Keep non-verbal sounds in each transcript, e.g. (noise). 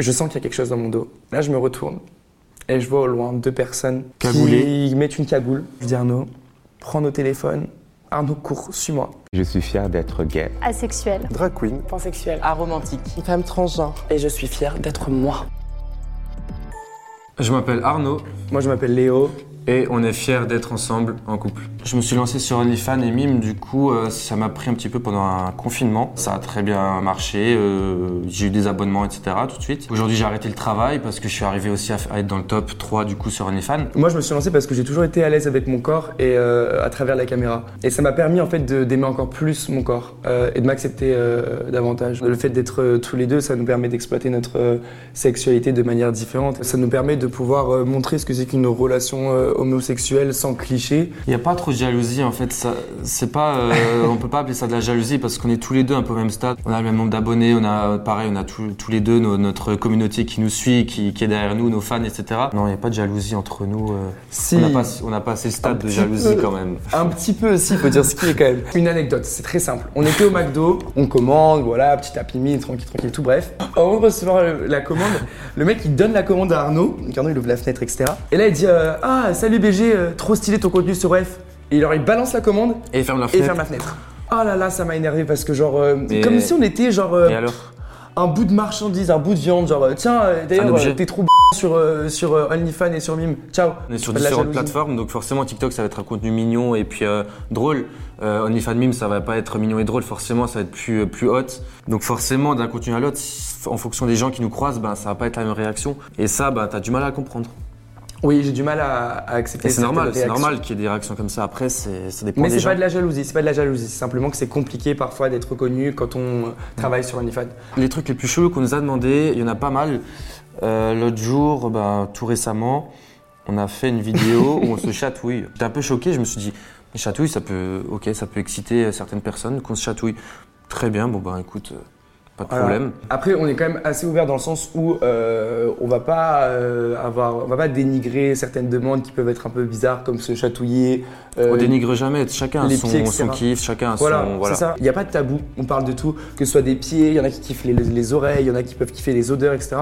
Je sens qu'il y a quelque chose dans mon dos. Là, je me retourne et je vois au loin deux personnes Cagoulées. qui mettent une cagoule. Je dis Arnaud, prends nos téléphones. Arnaud, cours, suis-moi. Je suis fier d'être gay. Asexuel. Drag queen. Pansexuel, aromantique, femme transgenre. Et je suis fier d'être moi. Je m'appelle Arnaud Moi, je m'appelle Léo. et on est fiers d'être ensemble en couple. Je me suis lancé sur OnlyFans et Mime, du coup euh, ça m'a pris un petit peu pendant un confinement. Ça a très bien marché, euh, j'ai eu des abonnements etc. tout de suite. Aujourd'hui j'ai arrêté le travail parce que je suis arrivé aussi à, être dans le top 3 du coup sur OnlyFans. Moi, je me suis lancé parce que j'ai toujours été à l'aise avec mon corps et euh, à travers la caméra. Et ça m'a permis en fait d'aimer encore plus mon corps et de m'accepter davantage. Le fait d'être tous les deux, ça nous permet d'exploiter notre sexualité de manière différente. Ça nous permet de pouvoir montrer ce que c'est qu'une relation homosexuelle sans cliché. Il n'y a pas trop jalousie en fait, ça, c'est pas, euh, on peut pas appeler ça de la jalousie parce qu'on est tous les deux un peu au même stade. On a le même nombre d'abonnés, on a pareil, on a tous- tous les deux nos- notre communauté qui nous suit, qui, qui est derrière nous, nos fans etc. Non, il n'y a pas de jalousie entre nous. euh. Si. On n'a pas, on pas assez le stade de jalousie peu. quand même. Un petit peu aussi, faut dire ce qui est quand même. Une anecdote, c'est très simple. On était au McDo, on commande, voilà, petit Happy Meal, tranquille, tranquille, tout bref. De recevoir la commande, le mec il donne la commande à Arnaud, Arnaud il ouvre la fenêtre, etc. Et là il dit euh, Ah, salut BG, trop stylé ton contenu sur F. Et alors il balance la commande Et ferme la et fenêtre. ferme la fenêtre. Oh là là, ça m'a énervé parce que genre, euh, comme si on était genre euh, Et alors un bout de marchandise, un bout de viande, genre euh, tiens, euh, d'ailleurs euh, t'es trop b- sur, euh, sur euh, OnlyFans et sur Mime, ciao. On est sur différentes plateformes, donc forcément TikTok ça va être un contenu mignon et puis euh, drôle. Euh, OnlyFans Meme ça va pas être mignon et drôle, forcément ça va être plus, plus hot. Donc forcément d'un contenu à l'autre, en fonction des gens qui nous croisent, ben, ça va pas être la même réaction. Et ça, ben, t'as du mal à comprendre. Oui, j'ai du mal à, à accepter c'est normal, c'est normal qu'il y ait des réactions comme ça. Après, c'est- ça dépend Mais c'est pas de la jalousie, c'est pas de la jalousie, c'est simplement que c'est compliqué parfois d'être reconnu quand on travaille sur OnlyFans. Les trucs les plus chelous qu'on nous a demandé, il y en a pas mal. Euh, L'autre jour, ben, tout récemment, on a fait une vidéo (laughs) où on se chatouille. J'étais un peu choqué, je me suis dit, les chatouilles, ça peut, ok, ça peut exciter certaines personnes qu'on se chatouille. Très bien, bon ben écoute, euh, pas de Voilà. problème. Après, on est quand même assez ouvert dans le sens où euh, on va pas euh, avoir, on va pas dénigrer certaines demandes qui peuvent être un peu bizarres, comme se chatouiller. euh, On dénigre jamais, chacun a son, pieds, etc. son kiff, chacun a Voilà, son. Voilà. c'est ça. Il n'y a pas de tabou. On parle de tout, que ce soit des pieds, il y en a qui kiffent les, les oreilles, il y en a qui peuvent kiffer les odeurs, etc.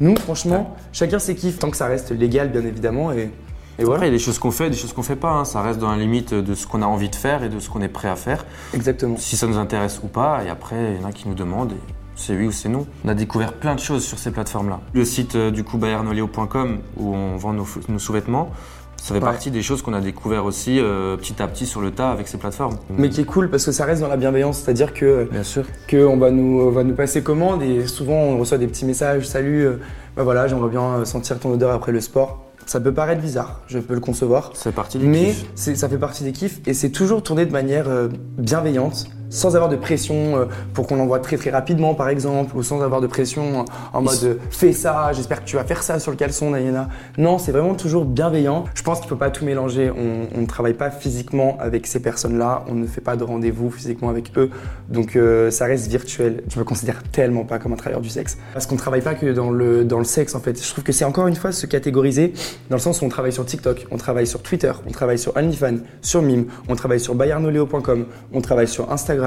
Nous, franchement, chacun ses kiffs, tant que ça reste légal, bien évidemment. Et, et voilà. Après, il y a des choses qu'on fait, des choses qu'on fait pas. hein. Ça reste dans la limite de ce qu'on a envie de faire et de ce qu'on est prêt à faire. Exactement. Si ça nous intéresse ou pas. Et après, il y en a qui nous demandent. et c'est oui ou c'est non. On a découvert plein de choses sur ces plateformes-là. Le site euh, du coup bayernoleo.com où on vend nos, sous-vêtements, ça fait Ouais. partie des choses qu'on a découvert aussi euh, petit à petit sur le tas avec ces plateformes. Mais qui est cool parce que ça reste dans la bienveillance, c'est-à-dire que bien sûr. qu'on va nous, on va nous passer commande et souvent on reçoit des petits messages salut euh, bah voilà j'aimerais bien sentir ton odeur après le sport ça peut paraître bizarre je peux le concevoir C'est partie des mais kiffs. ça fait partie des kiffs et c'est toujours tourné de manière euh, bienveillante sans avoir de pression euh, pour qu'on envoie très très rapidement par exemple ou sans avoir de pression en en mode euh, fais ça j'espère que tu vas faire ça sur le caleçon Diana non c'est vraiment toujours bienveillant. Je pense qu'il faut pas tout mélanger. On, ne travaille pas physiquement avec ces personnes là on ne fait pas de rendez-vous physiquement avec eux. Donc euh, ça reste virtuel. Je me considère tellement pas comme un travailleur du sexe. Parce qu'on ne travaille pas que dans le, dans le sexe en fait. Je trouve que c'est encore une fois se catégoriser dans le sens où on travaille sur TikTok on travaille sur Twitter on travaille sur OnlyFans sur Mime on travaille sur bayarnoleo.com on travaille sur Instagram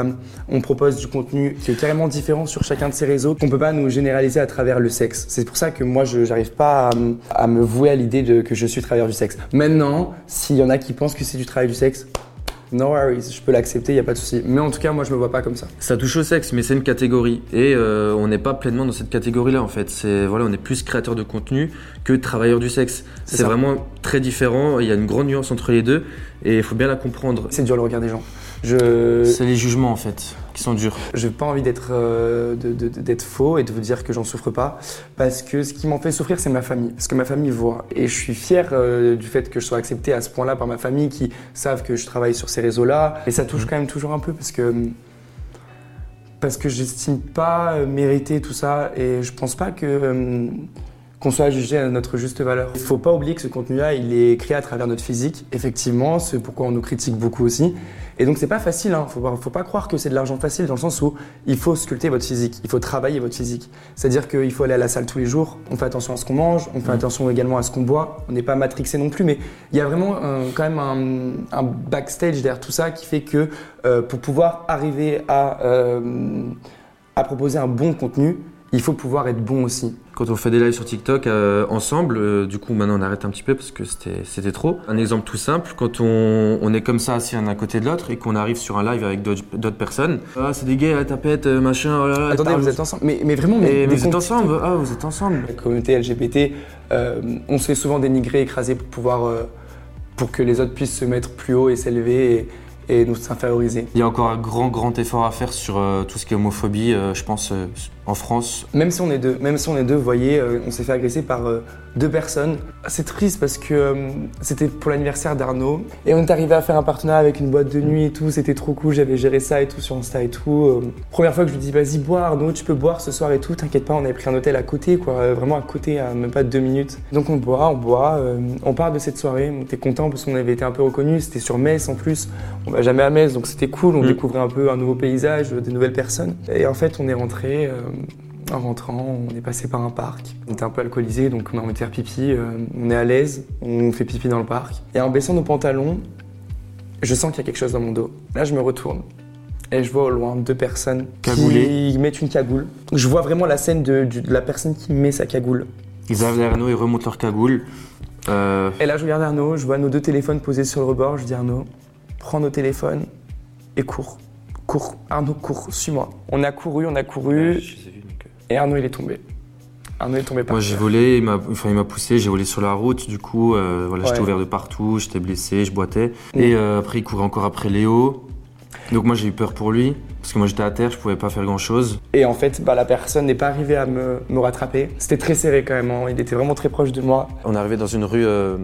on propose du contenu qui est carrément différent sur chacun de ces réseaux qu'on peut pas nous généraliser à travers le sexe c'est pour ça que moi je j'arrive pas à, me- à me vouer à l'idée de que je suis travailleur du sexe maintenant s'il y en a qui pensent que c'est du travail du sexe no worries, je peux l'accepter, il n'y a pas de souci. Mais en tout cas, moi, je me vois pas comme ça. Ça touche au sexe, mais c'est une catégorie. Et euh, on n'est pas pleinement dans cette catégorie-là, en fait. C'est voilà, on est plus créateur de contenu que travailleur du sexe. C'est vraiment très différent. Il y a une grande nuance entre les deux, et il faut bien la comprendre. C'est dur le regard des gens. Je C'est les jugements, en fait, qui sont durs. j'ai pas envie d'être euh, d'être faux et de vous dire que j'en souffre pas parce que ce qui m'en fait souffrir c'est ma famille parce que ma famille voit. Et je suis fier euh, du fait que je sois accepté à ce point-là par ma famille qui savent que je travaille sur ces réseaux-là. Et ça touche quand même toujours un peu parce que parce que j'estime pas mériter tout ça et je pense pas que euh, qu'on soit jugé à notre juste valeur. Il faut pas oublier que ce contenu-là, il est créé à travers notre physique, effectivement, c'est pourquoi on nous critique beaucoup aussi. Et donc c'est pas facile, hein. faut, pas, faut pas croire que c'est de l'argent facile dans le sens où il faut sculpter votre physique, il faut travailler votre physique. C'est-à-dire qu'il faut aller à la salle tous les jours, on fait attention à ce qu'on mange, on fait attention également à ce qu'on boit, on n'est pas matrixé non plus, mais il y a vraiment quand même un, un backstage derrière tout ça qui fait que euh, pour pouvoir arriver à, euh, à proposer un bon contenu, il faut pouvoir être bon aussi. Quand on fait des lives sur TikTok euh, ensemble, euh, du coup maintenant on arrête un petit peu parce que c'était trop. Un exemple tout simple, quand on, on est comme ça assis un à côté de l'autre et qu'on arrive sur un live avec d'autres personnes, ah c'est des gays, la tapette, euh, machin, oh là là, Attendez, vous êtes ensemble mais, mais vraiment, mais, mais vous êtes ensemble, ah vous êtes ensemble. La communauté LGBT, euh, on se fait souvent dénigrer, écraser pour pouvoir, pour que les autres puissent se mettre plus haut et s'élever et, nous inférioriser. Il y a encore un grand grand effort à faire sur euh, tout ce qui est homophobie, euh, je pense euh, en France. Même si on est deux, même si on est deux, vous voyez, on s'est fait agresser par deux personnes. C'est triste parce que c'était pour l'anniversaire d'Arnaud et on est arrivé à faire un partenariat avec une boîte de nuit et tout. C'était trop cool. J'avais géré ça et tout sur Insta et tout. Première fois que je lui dis vas-y bois Arnaud, tu peux boire ce soir et tout. T'inquiète pas, on avait pris un hôtel à côté quoi, vraiment à côté, à même pas deux minutes. Donc on boit, on boit, on part de cette soirée. On était content parce qu'on avait été un peu reconnus. C'était sur Metz en plus. On va jamais à Metz donc c'était cool. On Mm. découvrait un peu un nouveau paysage, des nouvelles personnes. Et en fait on est rentré. euh, en rentrant, on est passé par un parc. On était un peu alcoolisé, donc on a envie de faire pipi. euh, on est à l'aise, on fait pipi dans le parc. Et en baissant nos pantalons, je sens qu'il y a quelque chose dans mon dos. Là, je me retourne. Et je vois au loin deux personnes Cagoulées. qui mettent une cagoule. Je vois vraiment la scène de la personne qui met sa cagoule. Ils arrivent derrière nous, ils remontent leur cagoule. Euh, Et là, je regarde Arnaud, je vois nos deux téléphones posés sur le rebord. Je dis Arnaud, prends nos téléphones et cours. Cours. Arnaud, cours, suis-moi. On a couru, on a couru. Et Arnaud, il est tombé. Arnaud est tombé par Moi j'ai volé, il m'a enfin, il m'a poussé, j'ai volé sur la route, du coup euh, voilà, j'étais ouvert de partout, j'étais blessé, je boitais. Mm. Et euh, après il courait encore après Léo. Donc moi j'ai eu peur pour lui, parce que moi j'étais à terre, je pouvais pas faire grand chose. Et en fait, bah, la personne n'est pas arrivée à me, me rattraper. C'était très serré quand même, hein. il était vraiment très proche de moi. On est arrivé dans une rue, euh,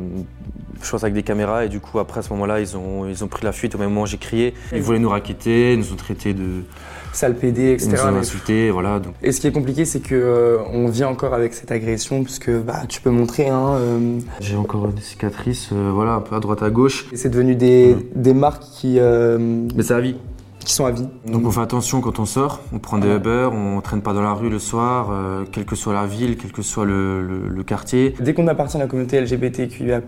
je pense avec des caméras, et du coup après à ce moment-là ils ont, ils ont pris la fuite au même moment où j'ai crié. Ils voulaient nous raqueter, ils nous ont traités de. Sale PD, Ils etc. nous ont insultés, voilà. Donc, Et ce qui est compliqué, c'est que euh, on vit encore avec cette agression, puisque bah, tu peux montrer, hein, euh, j'ai encore des cicatrices, euh, voilà, un peu à droite à gauche. et c'est devenu des, Mhm. des marques qui, Mais c'est la vie. qui sont à vie. Donc on fait attention quand on sort, on prend des Uber, on traîne pas dans la rue le soir, euh, quelle que soit la ville, quel que soit le, le- le quartier. Dès qu'on appartient à la communauté LGBTQIA+,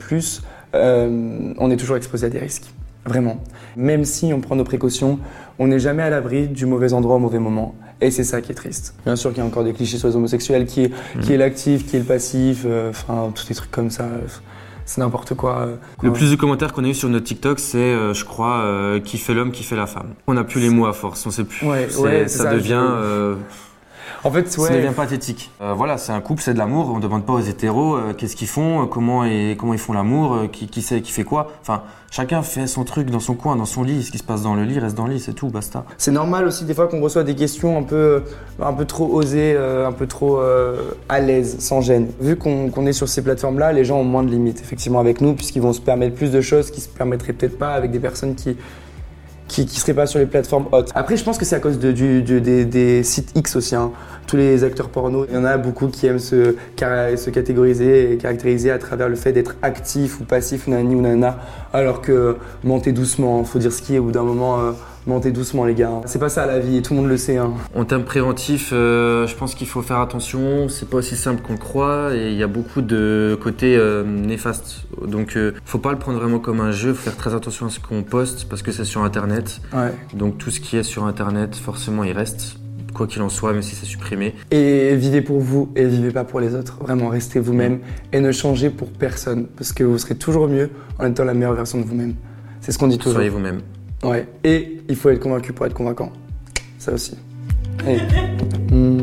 euh, on est toujours exposé à des risques. Vraiment. Même si on prend nos précautions, on n'est jamais à l'abri du mauvais endroit au mauvais moment. Et c'est ça qui est triste. Bien sûr qu'il y a encore des clichés sur les homosexuels, qui est, qui est l'actif, qui est le passif, euh, enfin, tous des trucs comme ça. euh, C'est n'importe quoi. euh, Le plus de commentaires qu'on a eu sur notre TikTok, c'est, euh, je crois, euh, qui fait l'homme, qui fait la femme. On n'a plus les mots à force, on sait plus. Ouais, ça, ça, devient, euh, En fait, ça ouais. devient pathétique. Euh, voilà, c'est un couple, c'est de l'amour. On demande pas aux hétéros euh, qu'est-ce qu'ils font, euh, comment et comment ils font l'amour, euh, qui, qui sait qui fait quoi. Enfin, chacun fait son truc dans son coin, dans son lit. Ce qui se passe dans le lit reste dans le lit, c'est tout, basta. C'est normal aussi des fois qu'on reçoit des questions un peu, un peu trop osées, un peu trop à l'aise, sans gêne. Vu qu'on qu'on est sur ces plateformes-là, les gens ont moins de limites effectivement avec nous, puisqu'ils vont se permettre plus de choses qui se permettraient peut-être pas avec des personnes qui qui, qui seraient pas sur les plateformes hautes. Après, je pense que c'est à cause des, sites X aussi. hein. Tous les acteurs porno, il y en a beaucoup qui aiment se, catégoriser et caractériser à travers le fait d'être actif ou passif, nani ou nana, alors que mentez doucement, faut dire ce qui est, au bout d'un moment, euh, mentez doucement les gars. C'est pas ça la vie, tout le monde le sait. hein. En termes préventifs, euh, je pense qu'il faut faire attention. C'est pas aussi simple qu'on le croit et il y a beaucoup de côtés euh, néfastes. Donc, euh, faut pas le prendre vraiment comme un jeu. Faut faire très attention à ce qu'on poste parce que c'est sur Internet. Ouais. Donc, tout ce qui est sur Internet, forcément, il reste. Quoi qu'il en soit, même si c'est supprimé. Et vivez pour vous et vivez pas pour les autres. Vraiment, restez vous-même et ne changez pour personne parce que vous serez toujours mieux en étant la meilleure version de vous-même. C'est ce qu'on dit toujours. Soyez vous-même. Ouais. Et il faut être convaincu pour être convaincant. Ça aussi. (laughs)